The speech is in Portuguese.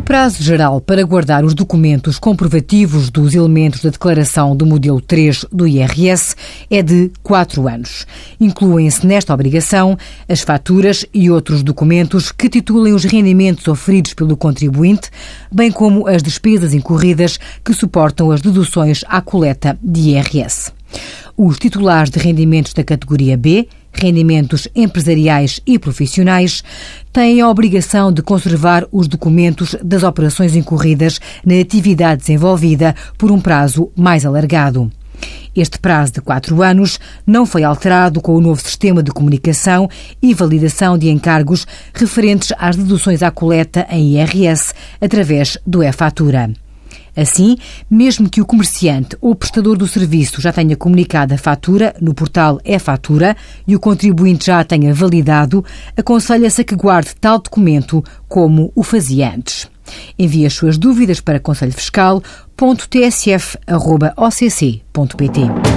prazo geral para guardar os documentos comprovativos dos elementos da declaração do modelo 3 do IRS é de 4 anos. Incluem-se nesta obrigação as faturas e outros documentos que titulem os rendimentos oferidos pelo contribuinte, bem como as despesas incorridas que suportam as deduções à coleta de IRS. Os titulares de rendimentos da categoria B, rendimentos empresariais e profissionais, têm a obrigação de conservar os documentos das operações incorridas na atividade desenvolvida por um prazo mais alargado. Este prazo de quatro anos não foi alterado com o novo sistema de comunicação e validação de encargos referentes às deduções à coleta em IRS através do e-fatura. Assim, mesmo que o comerciante ou prestador do serviço já tenha comunicado a fatura no portal e-fatura e o contribuinte já a tenha validado, aconselha-se a que guarde tal documento como o fazia antes. Envie as suas dúvidas para conselhofiscal.tsf.occ.pt.